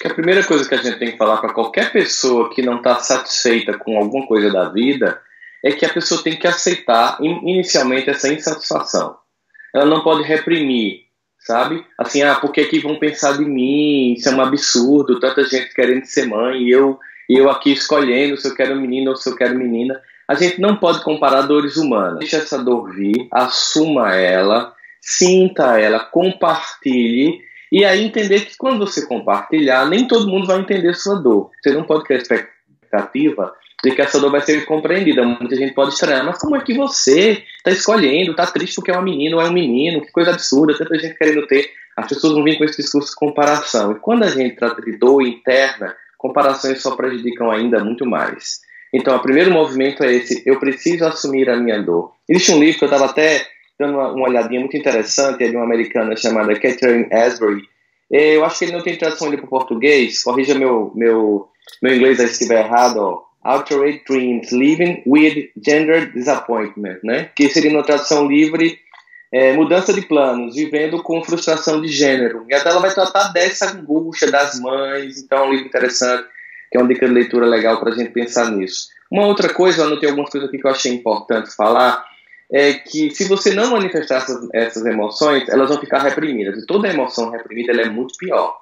que a primeira coisa que a gente tem que falar para qualquer pessoa que não está satisfeita com alguma coisa da vida é que a pessoa tem que aceitar inicialmente essa insatisfação. Ela não pode reprimir, sabe? Assim, ah, por que, que vão pensar de mim? Isso é um absurdo, tanta gente querendo ser mãe e eu, eu aqui escolhendo se eu quero menino ou se eu quero menina. A gente não pode comparar dores humanas. Deixa essa dor vir, assuma ela, sinta ela, compartilhe e aí entender que quando você compartilhar, nem todo mundo vai entender sua dor. Você não pode criar expectativa de que essa dor vai ser compreendida. Muita gente pode estranhar, mas como é que você está escolhendo, está triste porque é uma menina ou é um menino, que coisa absurda, tanta gente querendo ter. As pessoas vão vir com esse discurso de comparação. E quando a gente trata de dor interna, comparações só prejudicam ainda muito mais. Então, o primeiro movimento é esse: eu preciso assumir a minha dor. Existe um livro que eu estava até dando uma, uma, olhadinha muito interessante, é de uma americana chamada Catherine Asbury. Eu acho que ele não tem tradução para o português, corrija meu, meu, meu inglês se estiver errado, ó. Altered Dreams, Living with Gender Disappointment, né? Que seria uma tradução livre, é, mudança de planos, vivendo com frustração de gênero. E até ela vai tratar dessa angústia das mães, então é um livro interessante, que é uma dica de leitura legal para a gente pensar nisso. Uma outra coisa, eu anotei algumas coisas aqui que eu achei importante falar, é que se você não manifestar essas, essas emoções, elas vão ficar reprimidas. E toda emoção reprimida é muito pior.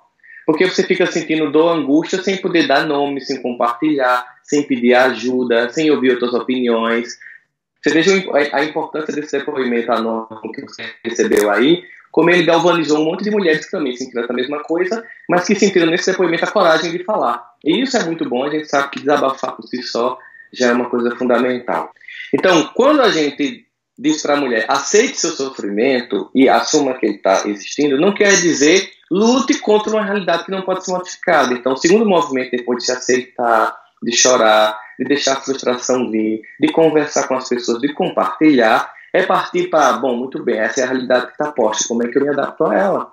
Porque você fica sentindo dor, angústia, sem poder dar nome, sem compartilhar, sem pedir ajuda, sem ouvir outras opiniões. Você veja a importância desse depoimento anônimo que você recebeu aí, como ele galvanizou um monte de mulheres que também sentiram essa mesma coisa, mas que sentiram nesse depoimento a coragem de falar. E isso é muito bom, a gente sabe que desabafar por si só já é uma coisa fundamental. Então, quando a gente diz para a mulher aceite seu sofrimento e assuma que ele está existindo, não quer dizer lute contra uma realidade que não pode ser modificada. Então, o segundo movimento, depois de se aceitar, de chorar, de deixar a frustração vir, de conversar com as pessoas, de compartilhar, é partir para, bom, muito bem, essa é a realidade que está posta, como é que eu me adapto a ela?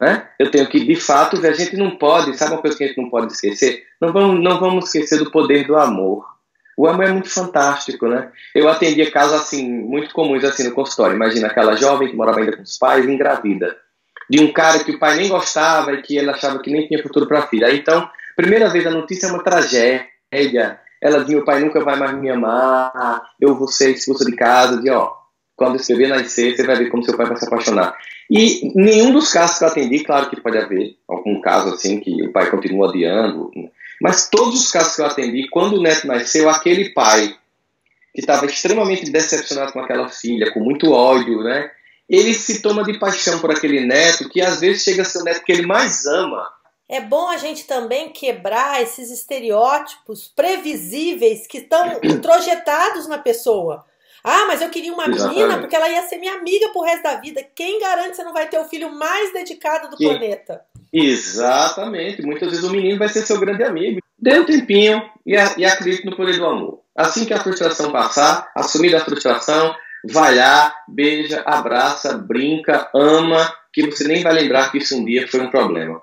Né? Eu tenho que, de fato, a gente não pode, sabe uma coisa que a gente não pode esquecer? Não vamos, não vamos esquecer do poder do amor. O amor é muito fantástico, né? Eu atendia casos assim, muito comuns assim no consultório. Imagina aquela jovem que morava ainda com os pais, engravida. De um cara que o pai nem gostava e que ele achava que nem tinha futuro para a filha. Então, primeira vez a notícia é uma tragédia. Ela diz: meu pai nunca vai mais me amar, eu vou ser expulsa de casa. E ó, quando esse bebê nascer, você vai ver como seu pai vai se apaixonar. E nenhum dos casos que eu atendi, claro que pode haver algum caso assim que o pai continua odiando, mas todos os casos que eu atendi, quando o neto nasceu, aquele pai que estava extremamente decepcionado com aquela filha, com muito ódio, né? Ele se toma de paixão por aquele neto, que às vezes chega a ser o neto que ele mais ama. É bom a gente também quebrar esses estereótipos previsíveis que estão introjetados na pessoa. Ah, mas eu queria uma Exatamente. menina porque ela ia ser minha amiga pro resto da vida. Quem garante que você não vai ter o filho mais dedicado do que... planeta? Exatamente. Muitas vezes o menino vai ser seu grande amigo. Dê um tempinho e, e acredite no poder do amor. Assim que a frustração passar, assumir a frustração, vai lá, beija, abraça, brinca, ama, que você nem vai lembrar que isso um dia foi um problema.